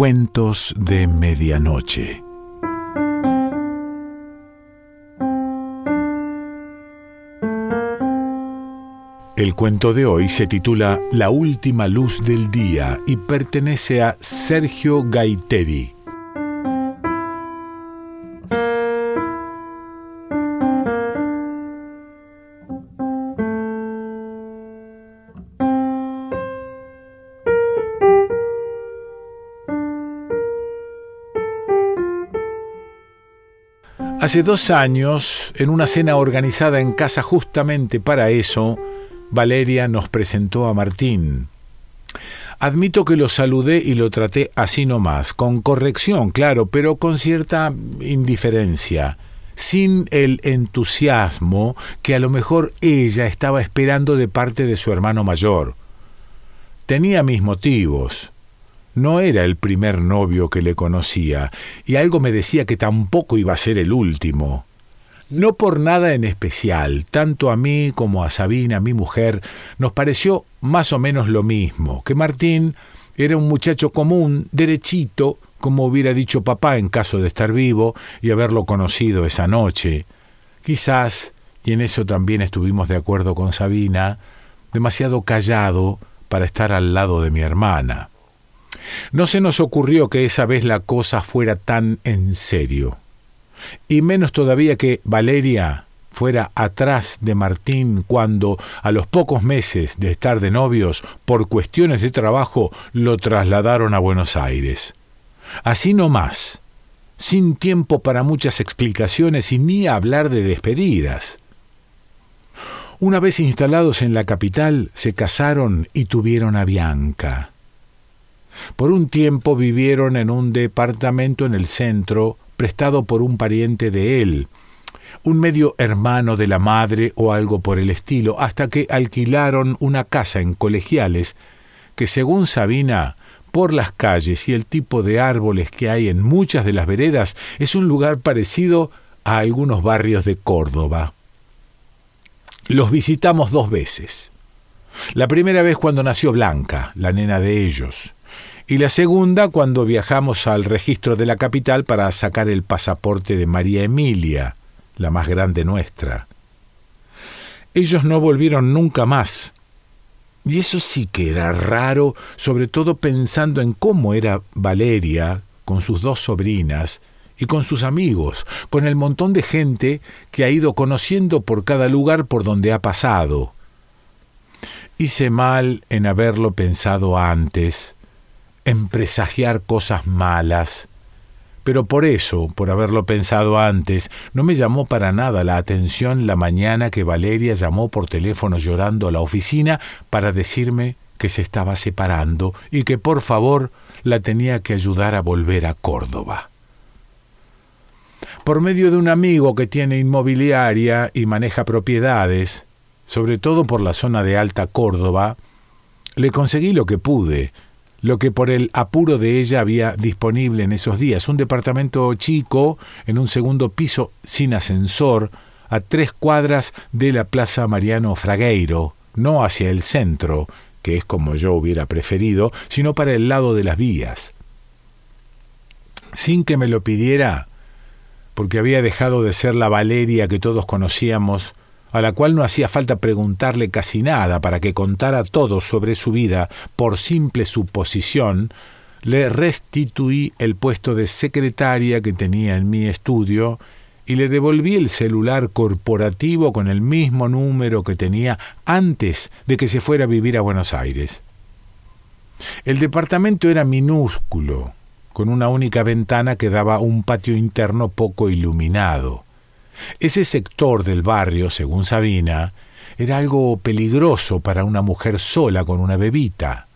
Cuentos de Medianoche. El cuento de hoy se titula La última luz del día y pertenece a Sergio Gaiteri. Hace dos años, en una cena organizada en casa justamente para eso, Valeria nos presentó a Martín. Admito que lo saludé y lo traté así nomás, con corrección, claro, pero con cierta indiferencia, sin el entusiasmo que a lo mejor ella estaba esperando de parte de su hermano mayor. Tenía mis motivos, no era el primer novio que le conocía, y algo me decía que tampoco iba a ser el último. No por nada en especial, tanto a mí como a Sabina, mi mujer, nos pareció más o menos lo mismo, que Martín era un muchacho común, derechito, como hubiera dicho papá en caso de estar vivo y haberlo conocido esa noche. Quizás, y en eso también estuvimos de acuerdo con Sabina, demasiado callado para estar al lado de mi hermana. No se nos ocurrió que esa vez la cosa fuera tan en serio. Y menos todavía que Valeria fuera atrás de Martín cuando, a los pocos meses de estar de novios, por cuestiones de trabajo, lo trasladaron a Buenos Aires. Así no más, sin tiempo para muchas explicaciones y ni hablar de despedidas. Una vez instalados en la capital, se casaron y tuvieron a Bianca. Por un tiempo vivieron en un departamento en el centro, prestado por un pariente de él, un medio hermano de la madre o algo por el estilo, hasta que alquilaron una casa en colegiales, que según Sabina, por las calles y el tipo de árboles que hay en muchas de las veredas, es un lugar parecido a algunos barrios de Córdoba. Los visitamos dos veces. La primera vez cuando nació Blanca, la nena de ellos y la segunda cuando viajamos al registro de la capital para sacar el pasaporte de María Emilia, la más grande nuestra. Ellos no volvieron nunca más. Y eso sí que era raro, sobre todo pensando en cómo era Valeria con sus dos sobrinas y con sus amigos, con el montón de gente que ha ido conociendo por cada lugar por donde ha pasado. Hice mal en haberlo pensado antes, en presagiar cosas malas. Pero por eso, por haberlo pensado antes, no me llamó para nada la atención la mañana que Valeria llamó por teléfono llorando a la oficina para decirme que se estaba separando y que por favor la tenía que ayudar a volver a Córdoba. Por medio de un amigo que tiene inmobiliaria y maneja propiedades, sobre todo por la zona de Alta Córdoba, le conseguí lo que pude, lo que por el apuro de ella había disponible en esos días, un departamento chico en un segundo piso sin ascensor, a tres cuadras de la Plaza Mariano Fragueiro, no hacia el centro, que es como yo hubiera preferido, sino para el lado de las vías. Sin que me lo pidiera, porque había dejado de ser la Valeria que todos conocíamos, a la cual no hacía falta preguntarle casi nada para que contara todo sobre su vida por simple suposición, le restituí el puesto de secretaria que tenía en mi estudio y le devolví el celular corporativo con el mismo número que tenía antes de que se fuera a vivir a Buenos Aires. El departamento era minúsculo, con una única ventana que daba un patio interno poco iluminado. Ese sector del barrio, según Sabina, era algo peligroso para una mujer sola con una bebita.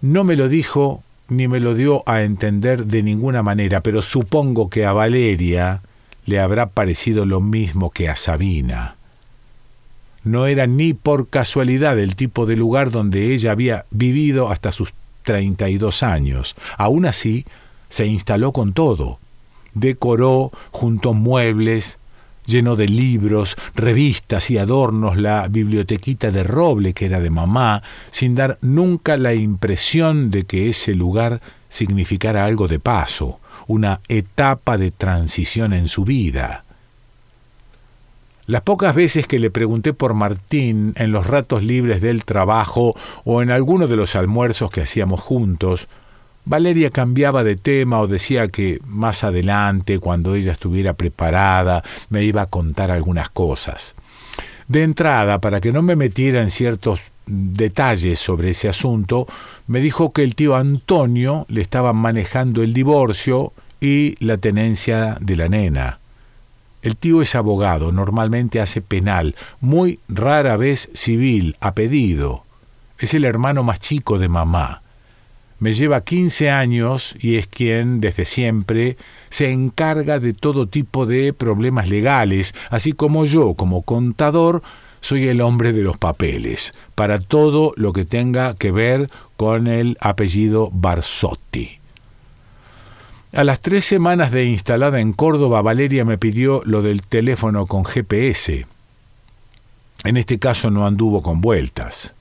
No me lo dijo ni me lo dio a entender de ninguna manera, pero supongo que a Valeria le habrá parecido lo mismo que a Sabina. No era ni por casualidad el tipo de lugar donde ella había vivido hasta sus treinta y dos años. Aún así, se instaló con todo. Decoró, juntó muebles, lleno de libros, revistas y adornos la bibliotequita de roble que era de mamá, sin dar nunca la impresión de que ese lugar significara algo de paso, una etapa de transición en su vida. Las pocas veces que le pregunté por Martín en los ratos libres del trabajo o en alguno de los almuerzos que hacíamos juntos, Valeria cambiaba de tema o decía que más adelante, cuando ella estuviera preparada, me iba a contar algunas cosas. De entrada, para que no me metiera en ciertos detalles sobre ese asunto, me dijo que el tío Antonio le estaba manejando el divorcio y la tenencia de la nena. El tío es abogado, normalmente hace penal, muy rara vez civil, a pedido. Es el hermano más chico de mamá. Me lleva 15 años y es quien, desde siempre, se encarga de todo tipo de problemas legales, así como yo, como contador, soy el hombre de los papeles, para todo lo que tenga que ver con el apellido Barsotti. A las tres semanas de instalada en Córdoba, Valeria me pidió lo del teléfono con GPS. En este caso no anduvo con vueltas.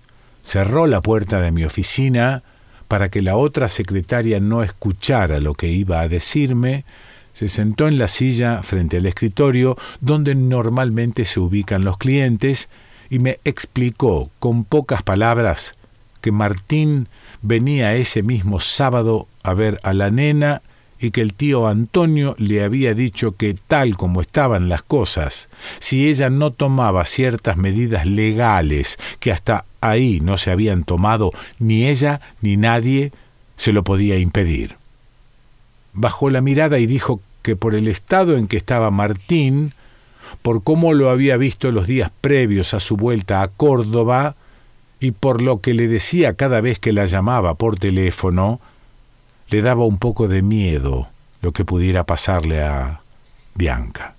Cerró la puerta de mi oficina para que la otra secretaria no escuchara lo que iba a decirme, se sentó en la silla frente al escritorio donde normalmente se ubican los clientes y me explicó con pocas palabras que Martín venía ese mismo sábado a ver a la nena y que el tío Antonio le había dicho que tal como estaban las cosas, si ella no tomaba ciertas medidas legales que hasta ahí no se habían tomado, ni ella ni nadie se lo podía impedir. Bajó la mirada y dijo que por el estado en que estaba Martín, por cómo lo había visto los días previos a su vuelta a Córdoba, y por lo que le decía cada vez que la llamaba por teléfono, le daba un poco de miedo lo que pudiera pasarle a Bianca.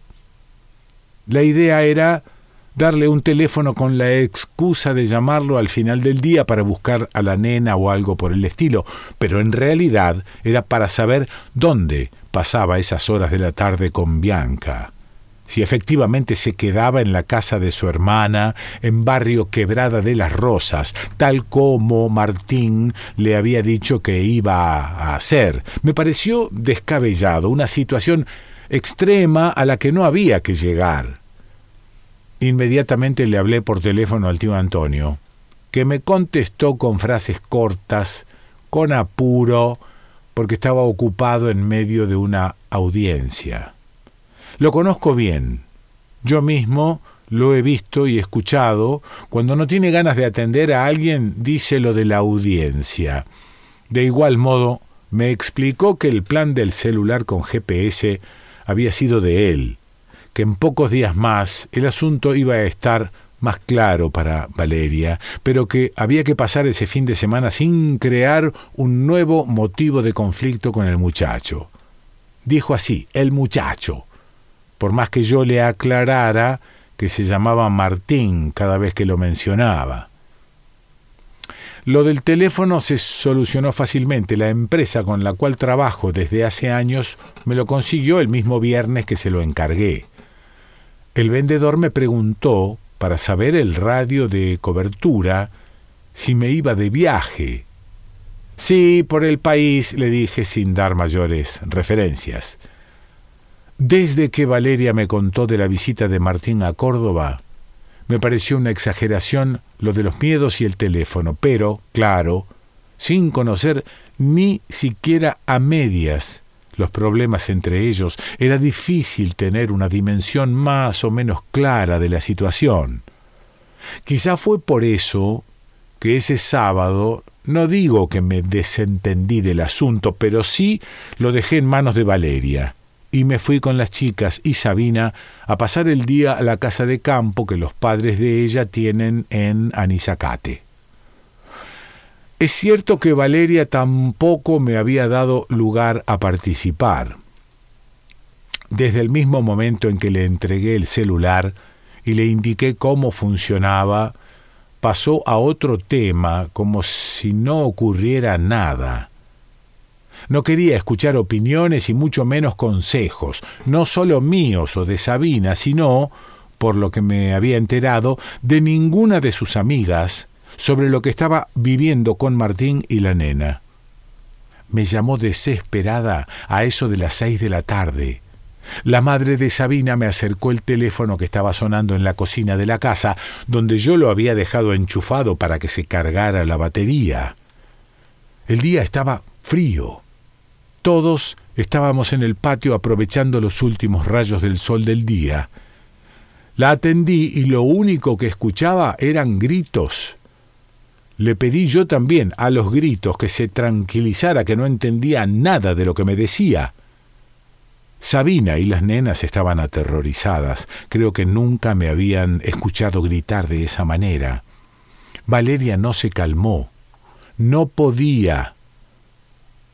La idea era darle un teléfono con la excusa de llamarlo al final del día para buscar a la nena o algo por el estilo, pero en realidad era para saber dónde pasaba esas horas de la tarde con Bianca. Si efectivamente se quedaba en la casa de su hermana, en barrio Quebrada de las Rosas, tal como Martín le había dicho que iba a hacer. Me pareció descabellado, una situación extrema a la que no había que llegar. Inmediatamente le hablé por teléfono al tío Antonio, que me contestó con frases cortas, con apuro, porque estaba ocupado en medio de una audiencia. Lo conozco bien. Yo mismo lo he visto y escuchado. Cuando no tiene ganas de atender a alguien, dice lo de la audiencia. De igual modo, me explicó que el plan del celular con GPS había sido de él, que en pocos días más el asunto iba a estar más claro para Valeria, pero que había que pasar ese fin de semana sin crear un nuevo motivo de conflicto con el muchacho. Dijo así, el muchacho, por más que yo le aclarara que se llamaba Martín cada vez que lo mencionaba. Lo del teléfono se solucionó fácilmente. La empresa con la cual trabajo desde hace años me lo consiguió el mismo viernes que se lo encargué. El vendedor me preguntó, para saber el radio de cobertura, si me iba de viaje. Sí, por el país, le dije sin dar mayores referencias. Desde que Valeria me contó de la visita de Martín a Córdoba, me pareció una exageración lo de los miedos y el teléfono, pero, claro, sin conocer ni siquiera a medias los problemas entre ellos, era difícil tener una dimensión más o menos clara de la situación. Quizá fue por eso que ese sábado no digo que me desentendí del asunto, pero sí lo dejé en manos de Valeria, y me fui con las chicas y Sabina a pasar el día a la casa de campo que los padres de ella tienen en Anizacate. Es cierto que Valeria tampoco me había dado lugar a participar. Desde el mismo momento en que le entregué el celular y le indiqué cómo funcionaba, pasó a otro tema como si no ocurriera nada. No quería escuchar opiniones y mucho menos consejos, no solo míos o de Sabina, sino, por lo que me había enterado, de ninguna de sus amigas, sobre lo que estaba viviendo con Martín y la nena. me llamó desesperada a eso de las seis de la tarde. La madre de Sabina me acercó el teléfono que estaba sonando en la cocina de la casa, donde yo lo había dejado enchufado para que se cargara la batería. El día estaba frío. Todos estábamos en el patio aprovechando los últimos rayos del sol del día. La atendí y lo único que escuchaba eran gritos. Le pedí yo también a los gritos que se tranquilizara, que no entendía nada de lo que me decía. Sabina y las nenas estaban aterrorizadas. Creo que nunca me habían escuchado gritar de esa manera. Valeria no se calmó. No podía.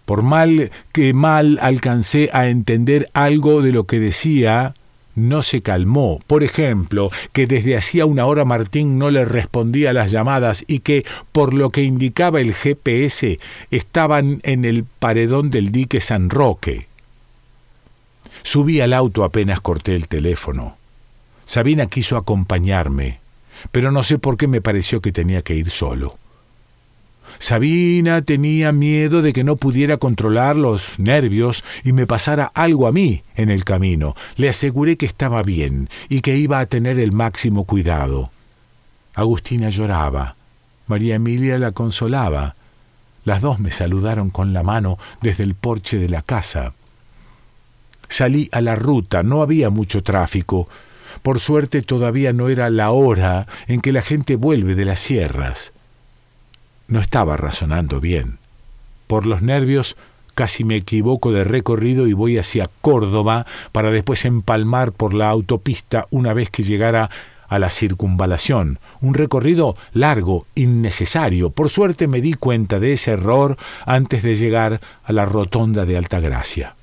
Por mal que mal alcancé a entender algo de lo que decía, no se calmó. Por ejemplo, que desde hacía una hora Martín no le respondía a las llamadas y que, por lo que indicaba el GPS, estaban en el paredón del dique San Roque. Subí al auto apenas corté el teléfono. Sabina quiso acompañarme, pero no sé por qué me pareció que tenía que ir solo. Sabina tenía miedo de que no pudiera controlar los nervios y me pasara algo a mí en el camino. Le aseguré que estaba bien y que iba a tener el máximo cuidado. Agustina lloraba. María Emilia la consolaba. Las dos me saludaron con la mano desde el porche de la casa. Salí a la ruta, no había mucho tráfico. Por suerte todavía no era la hora en que la gente vuelve de las sierras. No estaba razonando bien. Por los nervios casi me equivoco de recorrido y voy hacia Córdoba para después empalmar por la autopista una vez que llegara a la circunvalación. Un recorrido largo, innecesario. Por suerte me di cuenta de ese error antes de llegar a la rotonda de Altagracia.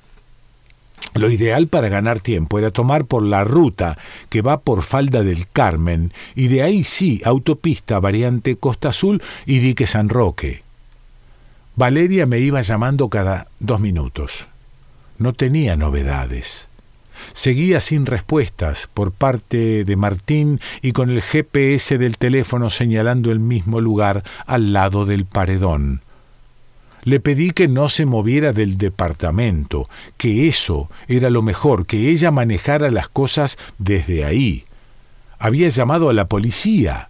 Lo ideal para ganar tiempo era tomar por la ruta que va por Falda del Carmen y de ahí sí autopista variante Costa Azul y dique San Roque. Valeria me iba llamando cada dos minutos. No tenía novedades. Seguía sin respuestas por parte de Martín y con el GPS del teléfono señalando el mismo lugar al lado del paredón. Le pedí que no se moviera del departamento, que eso era lo mejor, que ella manejara las cosas desde ahí. Había llamado a la policía.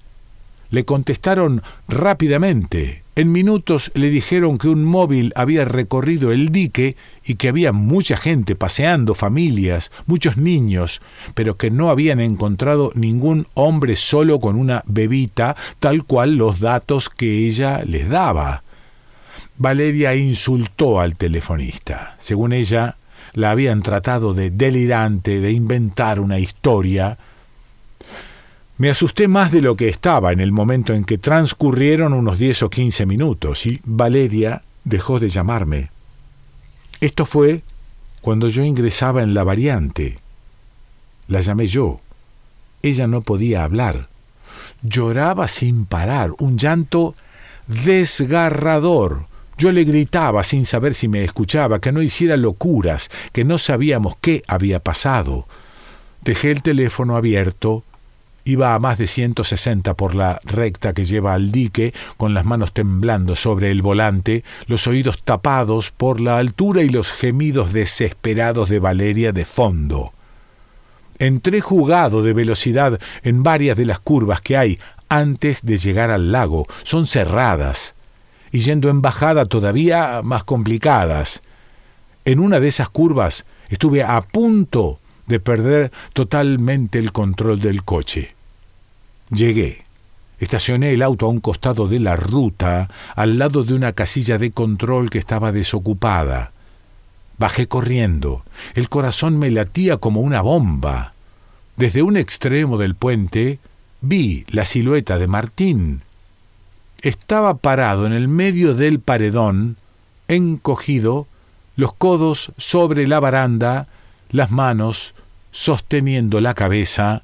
Le contestaron rápidamente. En minutos le dijeron que un móvil había recorrido el dique y que había mucha gente paseando, familias, muchos niños, pero que no habían encontrado ningún hombre solo con una bebita, tal cual los datos que ella les daba. Valeria insultó al telefonista. Según ella, la habían tratado de delirante, de inventar una historia. Me asusté más de lo que estaba en el momento en que transcurrieron unos diez o quince minutos y Valeria dejó de llamarme. Esto fue cuando yo ingresaba en la variante. La llamé yo. Ella no podía hablar. Lloraba sin parar, un llanto desgarrador. Yo le gritaba sin saber si me escuchaba, que no hiciera locuras, que no sabíamos qué había pasado. Dejé el teléfono abierto, iba a más de 160 por la recta que lleva al dique, con las manos temblando sobre el volante, los oídos tapados por la altura y los gemidos desesperados de Valeria de fondo. Entré jugado de velocidad en varias de las curvas que hay antes de llegar al lago. Son cerradas y yendo en bajada todavía más complicadas. En una de esas curvas estuve a punto de perder totalmente el control del coche. Llegué. Estacioné el auto a un costado de la ruta, al lado de una casilla de control que estaba desocupada. Bajé corriendo. El corazón me latía como una bomba. Desde un extremo del puente vi la silueta de Martín estaba parado en el medio del paredón, encogido, los codos sobre la baranda, las manos sosteniendo la cabeza,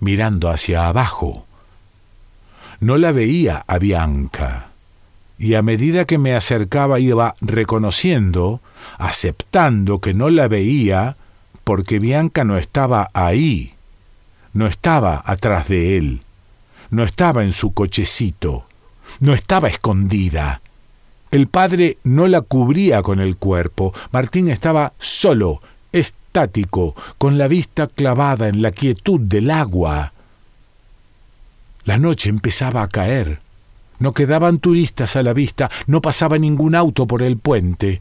mirando hacia abajo. No la veía a Bianca, y a medida que me acercaba iba reconociendo, aceptando que no la veía, porque Bianca no estaba ahí, no estaba atrás de él, no estaba en su cochecito, no estaba escondida, El padre no la cubría con el cuerpo. Martín estaba solo, estático, con la vista clavada en la quietud del agua. La noche empezaba a caer. No quedaban turistas a la vista, no pasaba ningún auto por el puente.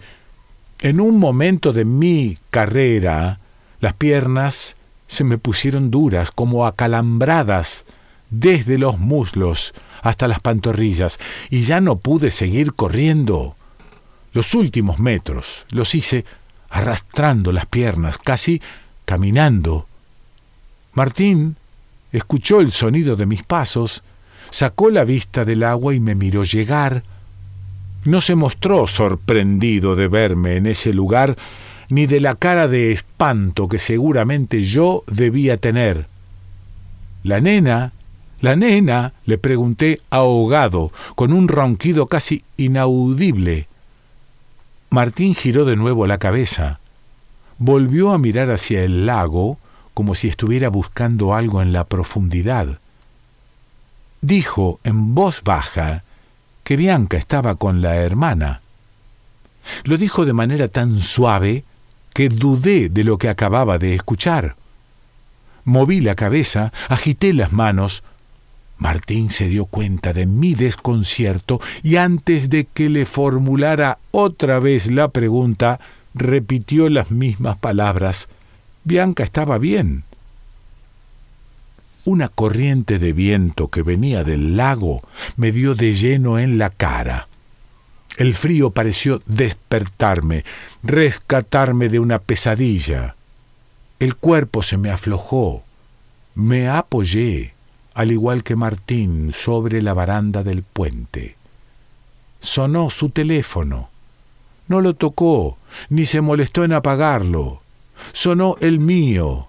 En un momento de mi carrera, las piernas se me pusieron duras, como acalambradas, desde los muslos hasta las pantorrillas, y ya no pude seguir corriendo. Los últimos metros los hice arrastrando las piernas, casi caminando. Martín escuchó el sonido de mis pasos, sacó la vista del agua y me miró llegar. No se mostró sorprendido de verme en ese lugar, ni de la cara de espanto que seguramente yo debía tener. La nena, la nena, le pregunté ahogado, con un ronquido casi inaudible. Martín giró de nuevo la cabeza. Volvió a mirar hacia el lago como si estuviera buscando algo en la profundidad. Dijo en voz baja que Bianca estaba con la hermana. Lo dijo de manera tan suave que dudé de lo que acababa de escuchar. Moví la cabeza, agité las manos, Martín se dio cuenta de mi desconcierto y antes de que le formulara otra vez la pregunta, repitió las mismas palabras. Bianca estaba bien. Una corriente de viento que venía del lago me dio de lleno en la cara. El frío pareció despertarme, rescatarme de una pesadilla. El cuerpo se me aflojó. Me apoyé al igual que Martín, sobre la baranda del puente. Sonó su teléfono. No lo tocó, ni se molestó en apagarlo. Sonó el mío.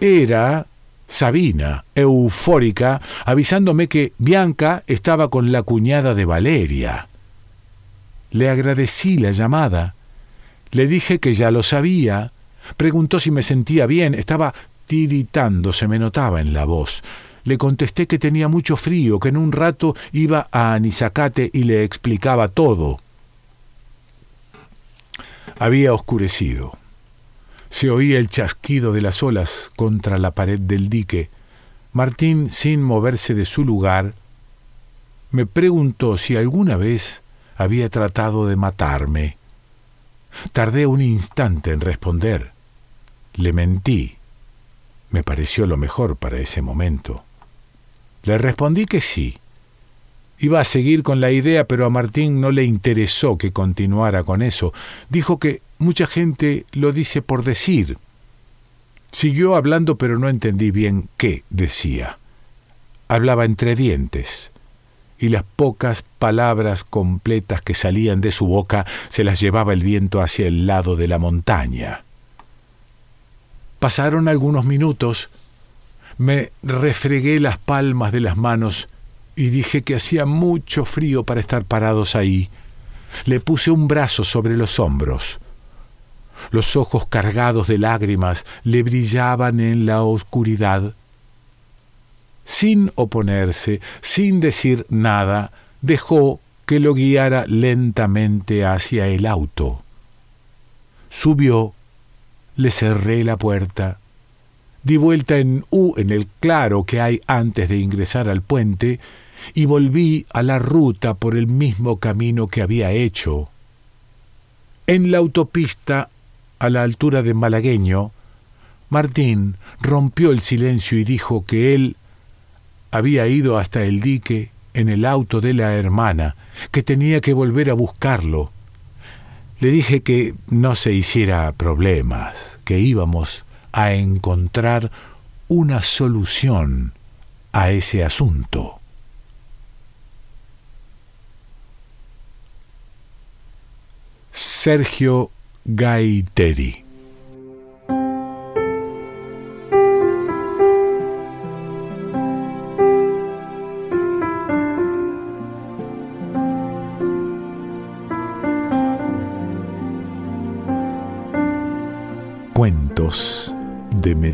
Era Sabina, eufórica, avisándome que Bianca estaba con la cuñada de Valeria. Le agradecí la llamada. Le dije que ya lo sabía. Preguntó si me sentía bien. Estaba tiritando, se me notaba en la voz. Le contesté que tenía mucho frío, que en un rato iba a Anisacate y le explicaba todo. Había oscurecido. Se oía el chasquido de las olas contra la pared del dique. Martín, sin moverse de su lugar, me preguntó si alguna vez había tratado de matarme. Tardé un instante en responder. Le mentí. Me pareció lo mejor para ese momento. Le respondí que sí. Iba a seguir con la idea, pero a Martín no le interesó que continuara con eso. Dijo que mucha gente lo dice por decir. Siguió hablando, pero no entendí bien qué decía. Hablaba entre dientes, y las pocas palabras completas que salían de su boca se las llevaba el viento hacia el lado de la montaña. Pasaron algunos minutos me refregué las palmas de las manos y dije que hacía mucho frío para estar parados ahí. Le puse un brazo sobre los hombros. Los ojos cargados de lágrimas le brillaban en la oscuridad. Sin oponerse, sin decir nada, dejó que lo guiara lentamente hacia el auto. Subió, le cerré la puerta di vuelta en U en el claro que hay antes de ingresar al puente y volví a la ruta por el mismo camino que había hecho. En la autopista, a la altura de Malagueño, Martín rompió el silencio y dijo que él había ido hasta el dique en el auto de la hermana, que tenía que volver a buscarlo. Le dije que no se hiciera problemas, que íbamos a encontrar una solución a ese asunto. Sergio Gaiteri